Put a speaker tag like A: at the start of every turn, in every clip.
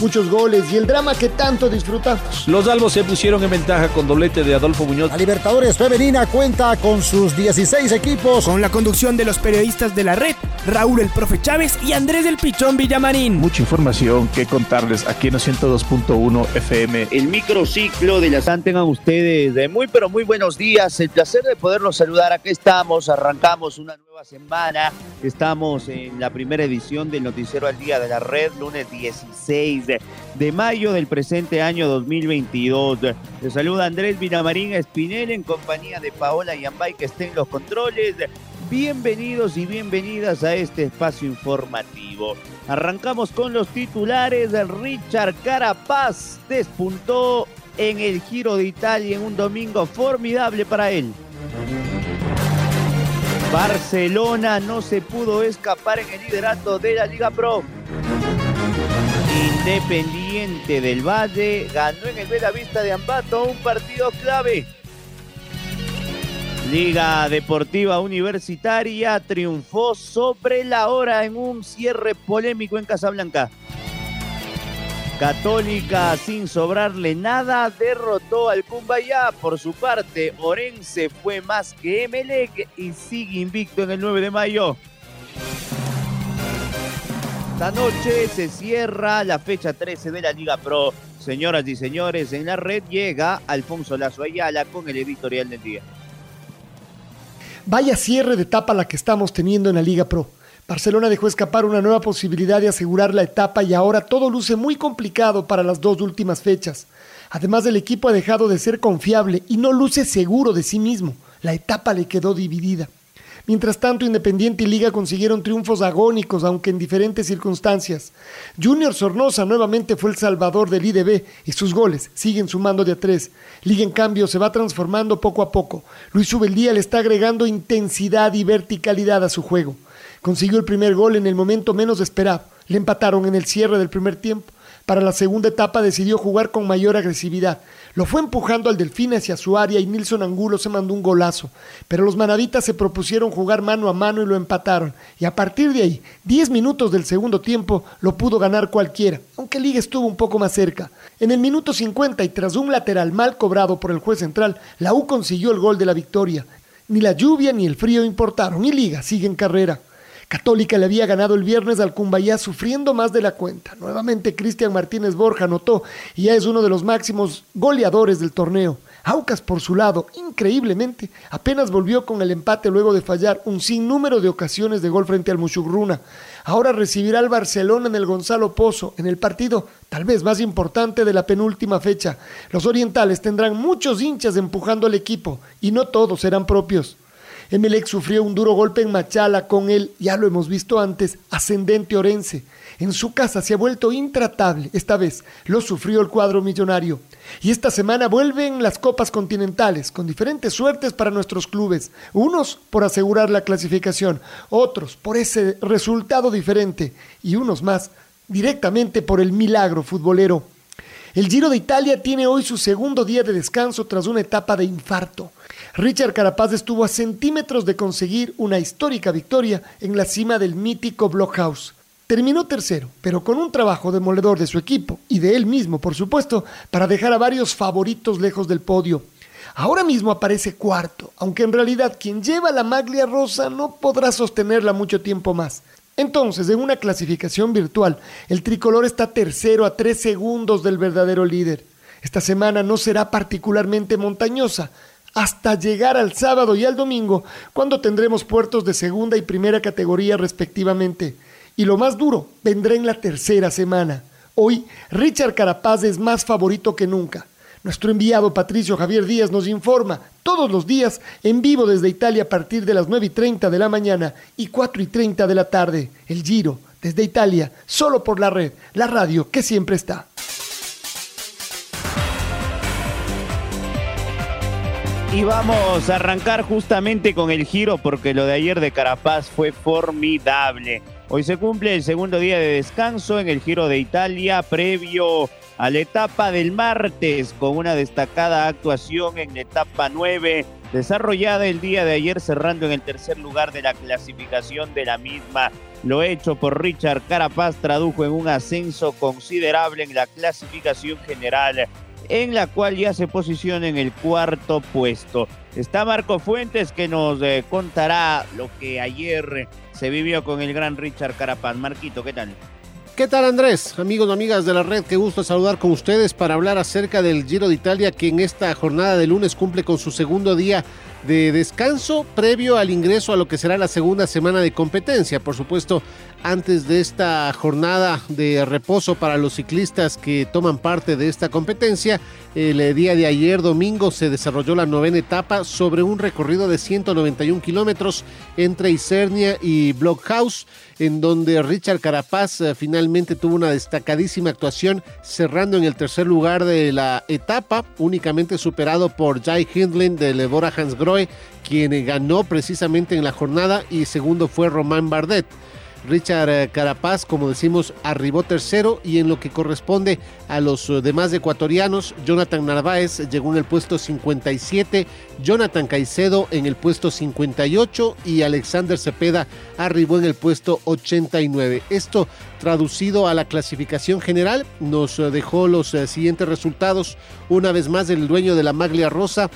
A: muchos goles y el drama que tanto disfrutamos.
B: Los albos se pusieron en ventaja con doblete de Adolfo Muñoz.
C: La Libertadores Femenina cuenta con sus 16 equipos.
D: Con la conducción de los periodistas de la red, Raúl el Profe Chávez y Andrés del Pichón Villamarín.
E: Mucha información que contarles aquí en 102.1 FM.
F: El microciclo de la Tengan ustedes de muy pero muy buenos días. El placer de poderlos saludar. Aquí estamos, arrancamos una nueva semana. Estamos en la primera edición del Noticiero al Día de la Red, lunes 16 de, mayo del presente año 2022. Les saluda Andrés Vinamarín Espinel en compañía de Paola Yambay que estén los controles. Bienvenidos y bienvenidas a este espacio informativo. Arrancamos con los titulares. Richard Carapaz despuntó en el Giro de Italia en un domingo formidable para él. Barcelona no se pudo escapar en el liderato de la Liga Pro. Independiente del Valle ganó en el Vista de Ambato un partido clave. Liga Deportiva Universitaria triunfó sobre la hora en un cierre polémico en Casablanca. Católica, sin sobrarle nada, derrotó al Cumbayá. Por su parte, Orense fue más que Emelec y sigue invicto en el 9 de mayo. Esta noche se cierra la fecha 13 de la Liga Pro. Señoras y señores, en la red llega Alfonso Lazo Ayala con el editorial del día.
A: Vaya cierre de etapa la que estamos teniendo en la Liga Pro. Barcelona dejó escapar una nueva posibilidad de asegurar la etapa y ahora todo luce muy complicado para las dos últimas fechas. Además el equipo ha dejado de ser confiable y no luce seguro de sí mismo. La etapa le quedó dividida. Mientras tanto, Independiente y Liga consiguieron triunfos agónicos, aunque en diferentes circunstancias. Junior Sornosa nuevamente fue el salvador del IDB y sus goles siguen sumando de a tres. Liga, en cambio, se va transformando poco a poco. Luis Ubeldía le está agregando intensidad y verticalidad a su juego. Consiguió el primer gol en el momento menos esperado. Le empataron en el cierre del primer tiempo. Para la segunda etapa decidió jugar con mayor agresividad. Lo fue empujando al Delfín hacia su área y Nilson Angulo se mandó un golazo. Pero los manavitas se propusieron jugar mano a mano y lo empataron. Y a partir de ahí, 10 minutos del segundo tiempo, lo pudo ganar cualquiera, aunque Liga estuvo un poco más cerca. En el minuto 50 y tras un lateral mal cobrado por el juez central, la U consiguió el gol de la victoria. Ni la lluvia ni el frío importaron y Liga sigue en carrera. Católica le había ganado el viernes al Cumbayá sufriendo más de la cuenta. Nuevamente Cristian Martínez Borja anotó y ya es uno de los máximos goleadores del torneo. Aucas por su lado, increíblemente, apenas volvió con el empate luego de fallar un sinnúmero de ocasiones de gol frente al Mushugruna. Ahora recibirá al Barcelona en el Gonzalo Pozo, en el partido tal vez más importante de la penúltima fecha. Los orientales tendrán muchos hinchas empujando al equipo y no todos serán propios. Emelec sufrió un duro golpe en Machala con el, ya lo hemos visto antes, ascendente Orense. En su casa se ha vuelto intratable. Esta vez lo sufrió el cuadro millonario. Y esta semana vuelven las copas continentales, con diferentes suertes para nuestros clubes. Unos por asegurar la clasificación, otros por ese resultado diferente y unos más directamente por el milagro futbolero. El Giro de Italia tiene hoy su segundo día de descanso tras una etapa de infarto. Richard Carapaz estuvo a centímetros de conseguir una histórica victoria en la cima del mítico Blockhouse. Terminó tercero, pero con un trabajo demoledor de su equipo y de él mismo, por supuesto, para dejar a varios favoritos lejos del podio. Ahora mismo aparece cuarto, aunque en realidad quien lleva la maglia rosa no podrá sostenerla mucho tiempo más. Entonces, en una clasificación virtual, el tricolor está tercero a tres segundos del verdadero líder. Esta semana no será particularmente montañosa, hasta llegar al sábado y al domingo, cuando tendremos puertos de segunda y primera categoría respectivamente. Y lo más duro vendrá en la tercera semana. Hoy, Richard Carapaz es más favorito que nunca. Nuestro enviado Patricio Javier Díaz nos informa todos los días en vivo desde Italia a partir de las 9 y 30 de la mañana y 4 y 30 de la tarde. El Giro desde Italia, solo por la red, la radio que siempre está.
F: Y vamos a arrancar justamente con el giro porque lo de ayer de Carapaz fue formidable. Hoy se cumple el segundo día de descanso en el Giro de Italia previo a la etapa del martes con una destacada actuación en la etapa 9 desarrollada el día de ayer cerrando en el tercer lugar de la clasificación de la misma. Lo hecho por Richard Carapaz tradujo en un ascenso considerable en la clasificación general en la cual ya se posiciona en el cuarto puesto. Está Marco Fuentes que nos eh, contará lo que ayer se vivió con el gran Richard Carapaz. Marquito, ¿qué tal?
G: ¿Qué tal Andrés? Amigos y amigas de la red, qué gusto saludar con ustedes para hablar acerca del Giro de Italia que en esta jornada de lunes cumple con su segundo día de descanso previo al ingreso a lo que será la segunda semana de competencia. Por supuesto, antes de esta jornada de reposo para los ciclistas que toman parte de esta competencia, el día de ayer domingo se desarrolló la novena etapa sobre un recorrido de 191 kilómetros entre Isernia y Blockhouse, en donde Richard Carapaz eh, finalmente tuvo una destacadísima actuación cerrando en el tercer lugar de la etapa, únicamente superado por Jai Hindlin de Lebora Hansgrohe, quien ganó precisamente en la jornada y segundo fue Román Bardet. Richard eh, Carapaz, como decimos, arribó tercero y en lo que corresponde a los eh, demás ecuatorianos, Jonathan Narváez llegó en el puesto 57, Jonathan Caicedo en el puesto 58 y Alexander Cepeda arribó en el puesto 89. Esto traducido a la clasificación general nos eh, dejó los siguientes resultados. Una vez más el dueño de la Maglia Rosa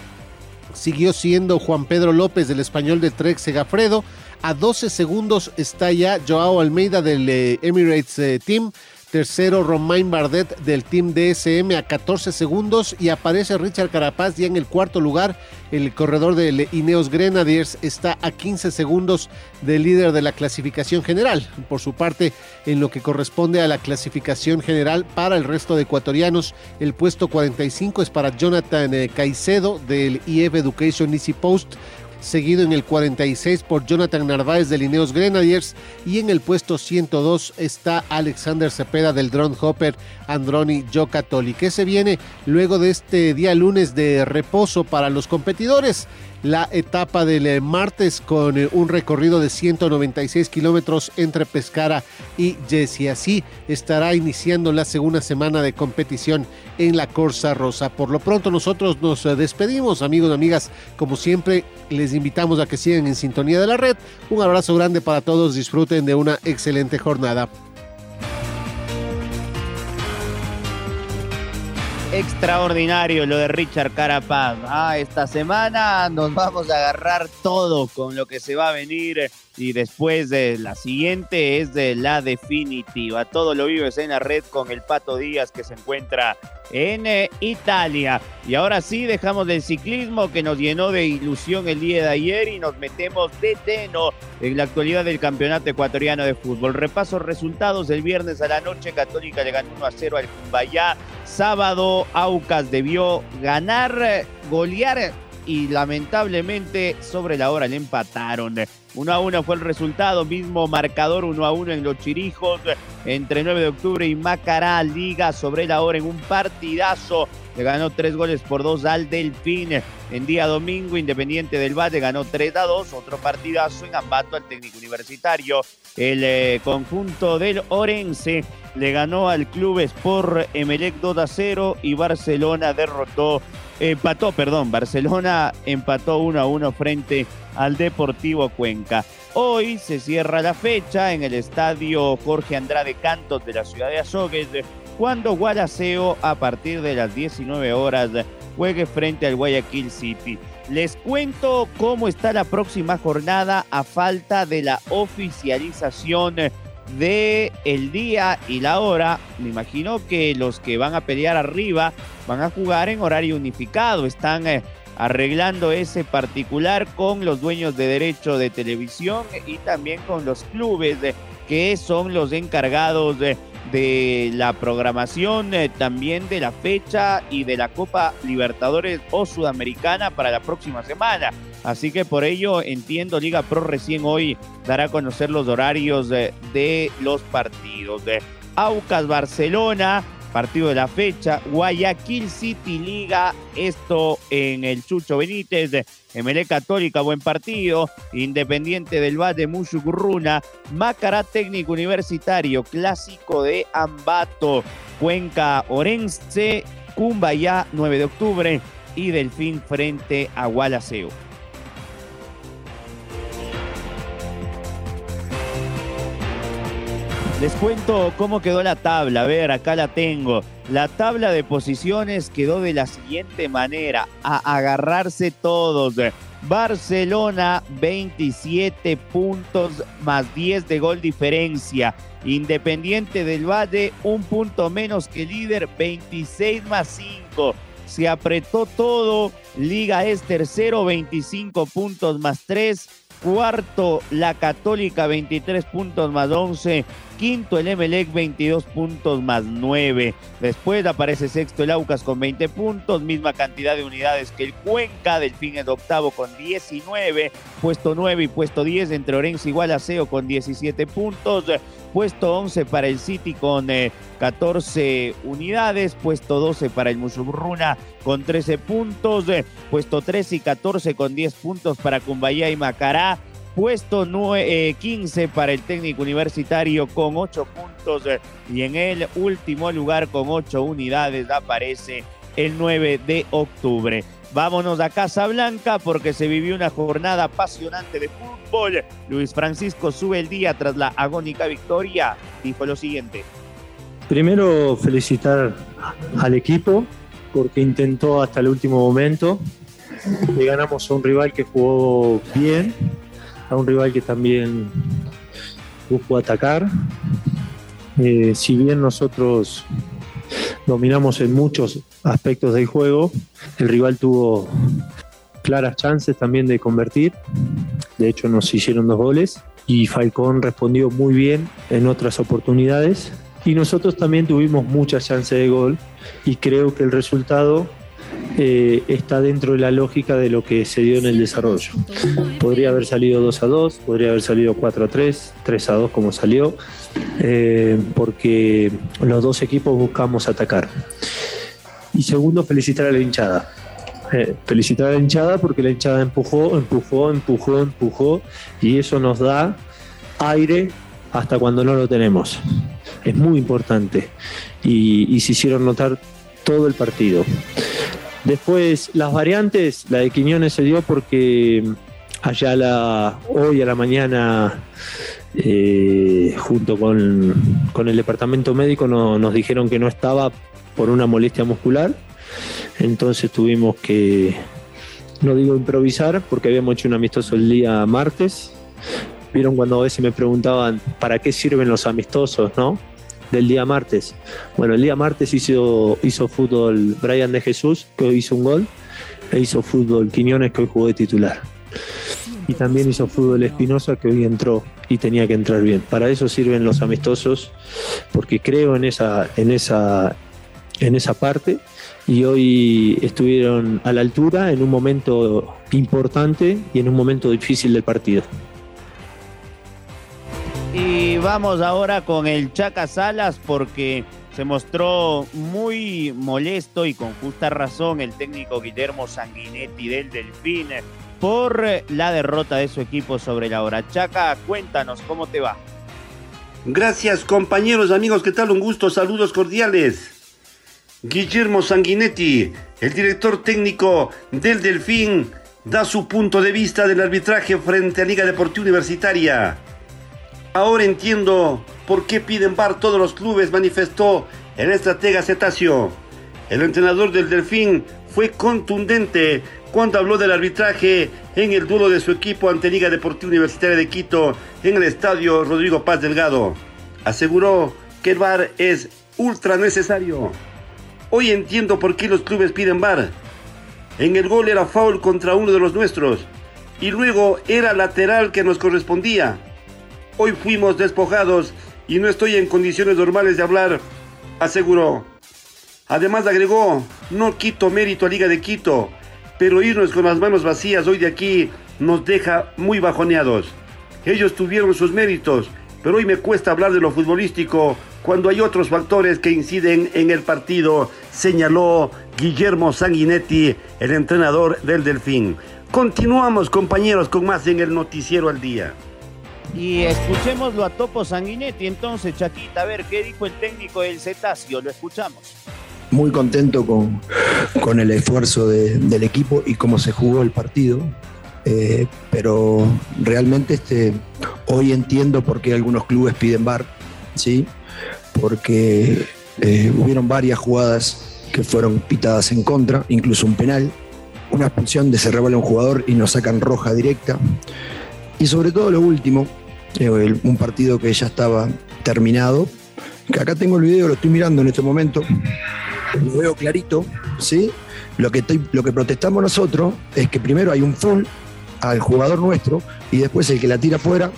G: siguió siendo Juan Pedro López del español de Trek Segafredo. A 12 segundos está ya Joao Almeida del eh, Emirates eh, Team. Tercero, Romain Bardet del Team DSM a 14 segundos. Y aparece Richard Carapaz ya en el cuarto lugar. El corredor de Ineos Grenadiers está a 15 segundos del líder de la clasificación general. Por su parte, en lo que corresponde a la clasificación general para el resto de ecuatorianos, el puesto 45 es para Jonathan eh, Caicedo del IF Education Easy Post seguido en el 46 por Jonathan Narváez de Lineos Grenadiers y en el puesto 102 está Alexander Cepeda del Drone Hopper Androni Giocattoli, que se viene luego de este día lunes de reposo para los competidores la etapa del eh, martes con eh, un recorrido de 196 kilómetros entre Pescara y Jesse. Así estará iniciando la segunda semana de competición en la Corsa Rosa. Por lo pronto nosotros nos eh, despedimos, amigos y amigas. Como siempre, les invitamos a que sigan en sintonía de la red. Un abrazo grande para todos, disfruten de una excelente jornada.
F: Extraordinario lo de Richard Carapaz. Ah, esta semana nos vamos a agarrar todo con lo que se va a venir y después de la siguiente es de la definitiva. Todo lo vives en la red con el Pato Díaz que se encuentra en eh, Italia. Y ahora sí, dejamos del ciclismo que nos llenó de ilusión el día de ayer y nos metemos de lleno en la actualidad del Campeonato Ecuatoriano de Fútbol. Repaso resultados del viernes a la noche. Católica le ganó 1 a 0 al Cumbayá. Sábado, Aucas debió ganar, golear y lamentablemente sobre la hora le empataron. 1 a 1 fue el resultado, mismo marcador 1 a 1 en los Chirijos entre 9 de octubre y Macará, Liga sobre la hora en un partidazo. Le ganó 3 goles por 2 al Delfín. En día domingo, Independiente del Valle ganó 3 a 2, otro partidazo en Ambato al técnico universitario. El eh, conjunto del Orense le ganó al Club Sport Emelec 2 a 0 y Barcelona derrotó, empató, perdón, Barcelona empató 1 a 1 frente al Deportivo Cuenca. Hoy se cierra la fecha en el estadio Jorge Andrade Cantos de la ciudad de Azogues, cuando Gualaceo a partir de las 19 horas juegue frente al Guayaquil City. Les cuento cómo está la próxima jornada a falta de la oficialización de el día y la hora. Me imagino que los que van a pelear arriba van a jugar en horario unificado. Están eh, arreglando ese particular con los dueños de derecho de televisión y también con los clubes que son los encargados de, la programación, eh, también de la fecha y de la Copa Libertadores o Sudamericana para la próxima semana. Así que por ello entiendo, Liga Pro recién hoy dará a conocer los horarios de, de los partidos. De Aucas Barcelona partido de la fecha. Guayaquil City Liga, esto en el Chucho Benítez. MLE Católica, buen partido. Independiente del Valle, Mushugurruna. Macará Técnico Universitario, clásico de Ambato. Cuenca Orense, Cumbayá, 9 de octubre. Y Delfín frente a Gualaceo. Les cuento cómo quedó la tabla. A ver, acá la tengo. La tabla de posiciones quedó de la siguiente manera. A agarrarse todos. Barcelona 27 puntos más 10 de gol diferencia. Independiente del Valle un punto menos que líder 26 más 5. Se apretó todo. Liga es tercero 25 puntos más 3. Cuarto, la Católica, 23 puntos más 11. Quinto, el Emelec, 22 puntos más 9. Después aparece sexto el Aucas con 20 puntos, misma cantidad de unidades que el Cuenca. Delfín es octavo con 19. Puesto 9 y puesto 10 entre Orense y Gualaceo con 17 puntos. Puesto 11 para el City con 14 eh, unidades. Puesto 12 para el Musurruna con 13 puntos. Puesto 13 y 14 con 10 puntos para Cumbayá y Macará. Puesto 9, 15 para el técnico universitario con 8 puntos. Y en el último lugar con 8 unidades aparece el 9 de octubre. Vámonos a Casa Blanca porque se vivió una jornada apasionante de fútbol. Luis Francisco sube el día tras la agónica victoria. Dijo lo siguiente.
H: Primero felicitar al equipo porque intentó hasta el último momento. Le ganamos a un rival que jugó bien, a un rival que también buscó atacar. Eh, si bien nosotros dominamos en muchos aspectos del juego. El rival tuvo claras chances también de convertir. De hecho, nos hicieron dos goles y Falcón respondió muy bien en otras oportunidades. Y nosotros también tuvimos muchas chances de gol y creo que el resultado eh, está dentro de la lógica de lo que se dio en el desarrollo. Podría haber salido 2 a 2, podría haber salido 4 a 3, 3 a 2 como salió, eh, porque los dos equipos buscamos atacar. Y segundo, felicitar a la hinchada. Eh, felicitar a la hinchada porque la hinchada empujó, empujó, empujó, empujó y eso nos da aire hasta cuando no lo tenemos. Es muy importante y, y se hicieron notar todo el partido. Después, las variantes, la de Quiñones se dio porque allá la, hoy a la mañana, eh, junto con, el departamento médico, nos dijeron que no estaba por una molestia muscular. Entonces tuvimos que, no digo improvisar, porque habíamos hecho un amistoso el día martes. Vieron cuando a veces me preguntaban para qué sirven los amistosos, ¿no? Del día martes. Bueno, el día martes hizo, hizo fútbol Brian de Jesús, que hoy hizo un gol, e hizo fútbol Quiñones, que hoy jugó de titular. Y también hizo fútbol Espinosa, que hoy entró y tenía que entrar bien. Para eso sirven los amistosos, porque creo en esa, en esa, en esa parte. Y hoy estuvieron a la altura en un momento importante y en un momento difícil del partido.
F: Vamos ahora con el Chaca Salas porque se mostró muy molesto y con justa razón el técnico Guillermo Sanguinetti del Delfín por la derrota de su equipo sobre la hora. Chaca, cuéntanos cómo te va.
I: Gracias compañeros, amigos, ¿qué tal? Un gusto, saludos cordiales. Guillermo Sanguinetti, el director técnico del Delfín, da su punto de vista del arbitraje frente a Liga Deportiva Universitaria. Ahora entiendo por qué piden bar todos los clubes, manifestó el estratega Cetacio. El entrenador del Delfín fue contundente cuando habló del arbitraje en el duelo de su equipo ante Liga Deportiva Universitaria de Quito en el estadio Rodrigo Paz Delgado. Aseguró que el bar es ultra necesario. Hoy entiendo por qué los clubes piden bar. En el gol era foul contra uno de los nuestros y luego era lateral que nos correspondía. Hoy fuimos despojados y no estoy en condiciones normales de hablar, aseguró. Además agregó, no quito mérito a Liga de Quito, pero irnos con las manos vacías hoy de aquí nos deja muy bajoneados. Ellos tuvieron sus méritos pero hoy me cuesta hablar de lo futbolístico cuando hay otros factores que inciden en el partido, señaló Guillermo Sanguinetti, el entrenador del Delfín. Continuamos compañeros con más en el noticiero al día.
F: Y escuchémoslo a Topo Sanguinetti entonces, Chaquita, a ver qué dijo el técnico del Cetáceo, lo escuchamos.
J: Muy contento con, con el esfuerzo de, del equipo y cómo se jugó el partido. Eh, pero realmente este, hoy entiendo por qué algunos clubes piden bar, ¿sí? porque eh, hubieron varias jugadas que fueron pitadas en contra, incluso un penal, una expulsión de se revela un jugador y nos sacan roja directa. Y sobre todo lo último, un partido que ya estaba terminado, que acá tengo el video, lo estoy mirando en este momento, lo veo clarito, ¿sí? Lo que, lo que protestamos nosotros es que primero hay un full al jugador nuestro y después el que la tira fuera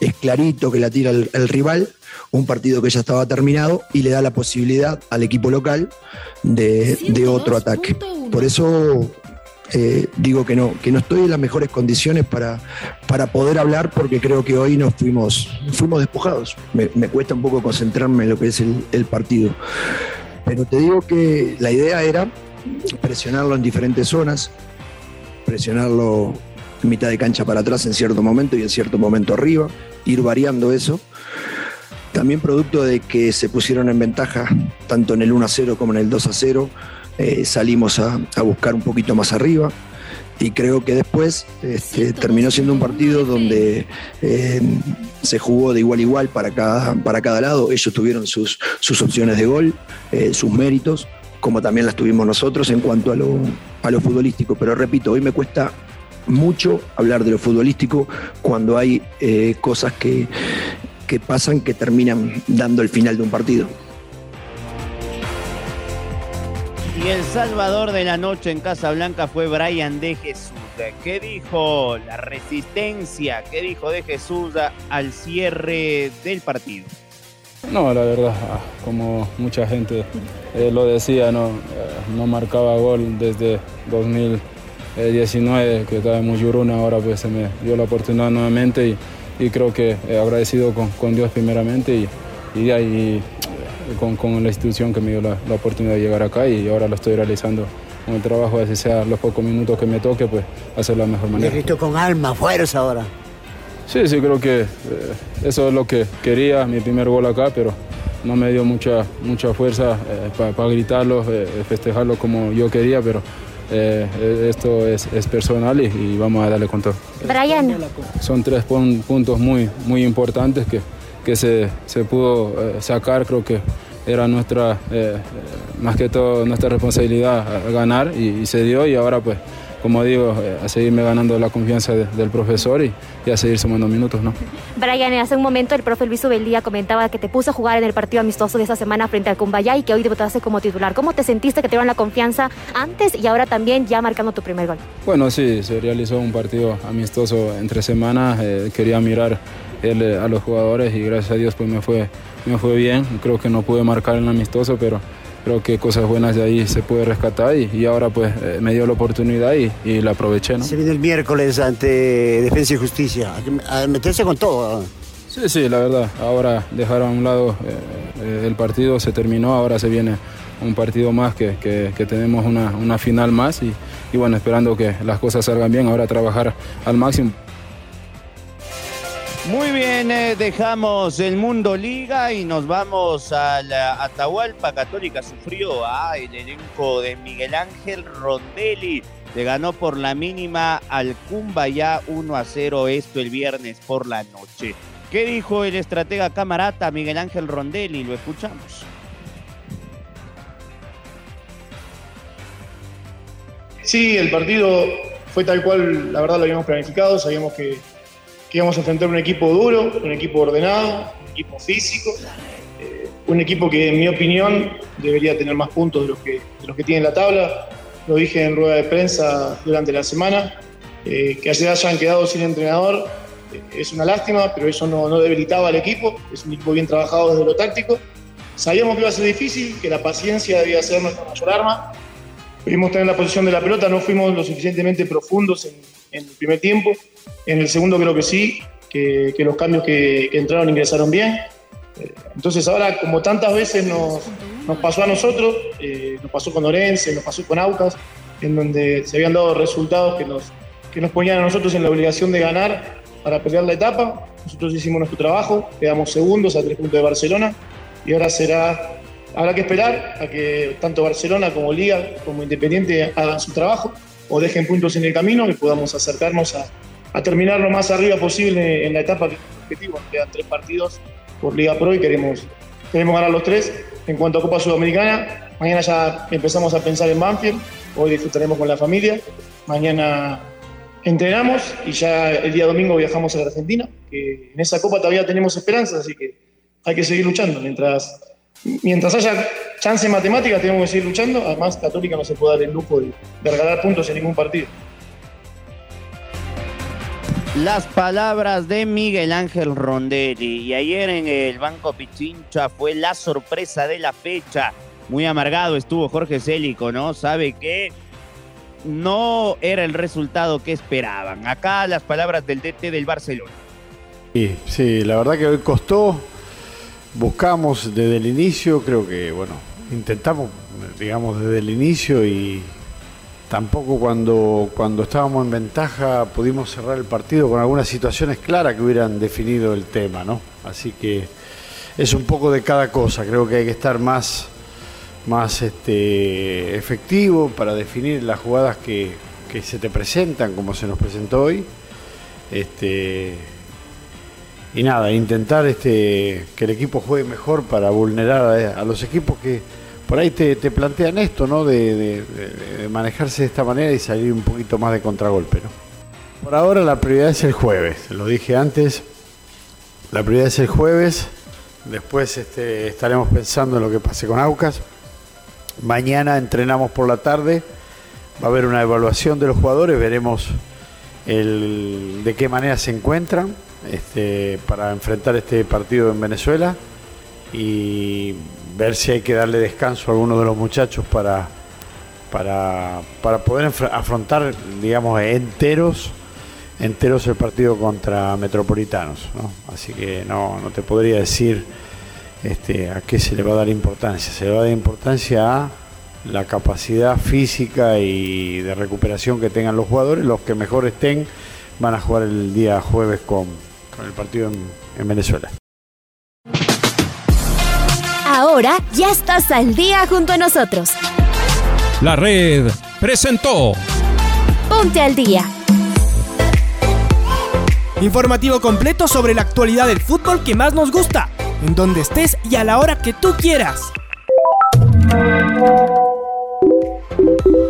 J: es clarito que la tira el, rival, un partido que ya estaba terminado y le da la posibilidad al equipo local de otro ataque. Por eso eh, digo que no, que no estoy en las mejores condiciones para, para poder hablar porque creo que hoy nos fuimos, fuimos despojados. Me, cuesta un poco concentrarme en lo que es el, partido. Pero te digo que la idea era presionarlo en diferentes zonas, presionarlo mitad de cancha para atrás en cierto momento y en cierto momento arriba, ir variando eso. También producto de que se pusieron en ventaja tanto en el 1 a 0 como en el 2 a 0 eh, salimos a, buscar un poquito más arriba y creo que después este, terminó siendo un partido donde eh, se jugó de igual a igual para cada, para cada lado. Ellos tuvieron sus, sus opciones de gol, eh, sus méritos, como también las tuvimos nosotros en cuanto a lo, a lo futbolístico. Pero repito, hoy me cuesta mucho hablar de lo futbolístico cuando hay cosas que, que pasan que terminan dando el final de un partido.
F: Y el salvador de la noche en Casablanca fue Brian de Jesús. ¿Qué dijo la resistencia? ¿Qué dijo de Jesús al cierre del partido?
K: No, la verdad, ah, como mucha gente eh, lo decía, no, eh, no marcaba gol desde 2019, que estaba en Muyuruna, ahora pues se me dio la oportunidad nuevamente y, creo que he agradecido con, Dios primeramente y, y ahí con, con la institución que me dio la, la, oportunidad de llegar acá y ahora lo estoy realizando con el trabajo, así sea los pocos minutos que me toque, pues hacerlo de la mejor manera.
L: visto con alma, fuerza ahora.
K: Sí, sí, creo que eh, eso es lo que quería, mi primer gol acá, pero no me dio mucha, mucha fuerza eh, para gritarlo, eh, festejarlo como yo quería, pero esto es, es personal y, y, vamos a darle con todo.
M: Brian.
K: Son tres puntos muy, muy importantes que, que se, se pudo eh, sacar, creo que era nuestra, eh, más que todo nuestra responsabilidad ganar y, se dio y ahora pues, como digo, eh, a seguirme ganando la confianza del profesor y, a seguir sumando minutos, ¿no?
M: Brian, hace un momento el profe Luis Ubeldía comentaba que te puso a jugar en el partido amistoso de esa semana frente al Cumbayá y que hoy debutaste como titular. ¿Cómo te sentiste que te dieron la confianza antes y ahora también ya marcando tu primer gol?
K: Bueno, sí, se realizó un partido amistoso entre semanas, quería mirar eh, a los jugadores y gracias a Dios pues me fue, me fue bien. Creo que no pude marcar en el amistoso, pero creo que cosas buenas de ahí se puede rescatar y, ahora pues eh, me dio la oportunidad y, la aproveché. ¿no?
L: Se viene el miércoles ante Defensa y Justicia, a meterse con todo.
K: Sí, sí, la verdad. Ahora dejar a un lado eh, el partido, se terminó, ahora se viene un partido más que, que, tenemos una, una, final más y, y bueno, esperando que las cosas salgan bien, ahora trabajar al máximo.
F: Muy bien, eh, dejamos el Mundo Liga y nos vamos a la Atahualpa Católica. Sufrió el elenco de Miguel Ángel Rondelli. Le ganó por la mínima al ya 1 a 0 esto el viernes por la noche. ¿Qué dijo el estratega camarata Miguel Ángel Rondelli? Lo escuchamos.
N: Sí, el partido fue tal cual, la verdad lo habíamos planificado, sabíamos que que íbamos a enfrentar un equipo duro, un equipo ordenado, un equipo físico, eh, un equipo que en mi opinión debería tener más puntos de los que, los que tiene en la tabla. Lo dije en rueda de prensa durante la semana, eh, que ayer hayan quedado sin entrenador eh, es una lástima, pero eso no, no debilitaba al equipo, es un equipo bien trabajado desde lo táctico. Sabíamos que iba a ser difícil, que la paciencia debía ser nuestra mayor arma. Pudimos tener la posición de la pelota, no fuimos lo suficientemente profundos en, en el primer tiempo. En el segundo creo que sí, que, que los cambios que, que entraron ingresaron bien. Eh, Entonces ahora, como tantas veces nos, nos pasó a nosotros, eh, nos pasó con Orense, nos pasó con Aucas, en donde se habían dado resultados que nos, que nos ponían a nosotros en la obligación de ganar para pelear la etapa. Nosotros hicimos nuestro trabajo, quedamos segundos a tres puntos de Barcelona y ahora será, habrá que esperar a que tanto Barcelona como Liga como Independiente hagan su trabajo o dejen puntos en el camino y podamos acercarnos a, a terminar lo más arriba posible en la etapa que es nuestro objetivo. Quedan tres partidos por Liga Pro y queremos, queremos ganar los tres. En cuanto a Copa Sudamericana, mañana ya empezamos a pensar en Banfield, hoy disfrutaremos con la familia, mañana entrenamos y ya el día domingo viajamos a la Argentina, que en esa Copa todavía tenemos esperanzas, así que hay que seguir luchando. Mientras, mientras haya chance en matemáticas, tenemos que seguir luchando. Además, Católica no se puede dar el lujo de, de regalar puntos en ningún partido.
F: Las palabras de Miguel Ángel Rondelli. Y ayer en el Banco Pichincha fue la sorpresa de la fecha. Muy amargado estuvo Jorge Célico, ¿no? Sabe que no era el resultado que esperaban. Acá las palabras del DT del Barcelona.
O: Sí, sí, la verdad que hoy costó. Buscamos desde el inicio, creo que, bueno, intentamos, digamos, desde el inicio y tampoco cuando, cuando estábamos en ventaja pudimos cerrar el partido con algunas situaciones claras que hubieran definido el tema, ¿no? Así que es un poco de cada cosa, creo que hay que estar más, más este, efectivo para definir las jugadas que, que se te presentan, como se nos presentó hoy. Este, y nada, intentar este, que el equipo juegue mejor para vulnerar a, los equipos que por ahí te, te plantean esto, ¿no? De manejarse de esta manera y salir un poquito más de contragolpe, ¿no? Por ahora la prioridad es el jueves, lo dije antes, la prioridad es el jueves, después este, estaremos pensando en lo que pase con Aucas, mañana entrenamos por la tarde, va a haber una evaluación de los jugadores, veremos el, de qué manera se encuentran este, para enfrentar este partido en Venezuela y ver si hay que darle descanso a algunos de los muchachos para, para, para poder afrontar, digamos, enteros enteros el partido contra Metropolitanos. ¿no? Así que no, no te podría decir este, a qué se le va a dar importancia. Se le va a dar importancia a la capacidad física y de recuperación que tengan los jugadores. Los que mejor estén van a jugar el día jueves con, con el partido en, en Venezuela.
P: Ahora ya estás al día junto a nosotros.
Q: La red presentó
P: Ponte al día.
D: Informativo completo sobre la actualidad del fútbol que más nos gusta, en donde estés y a la hora que tú quieras.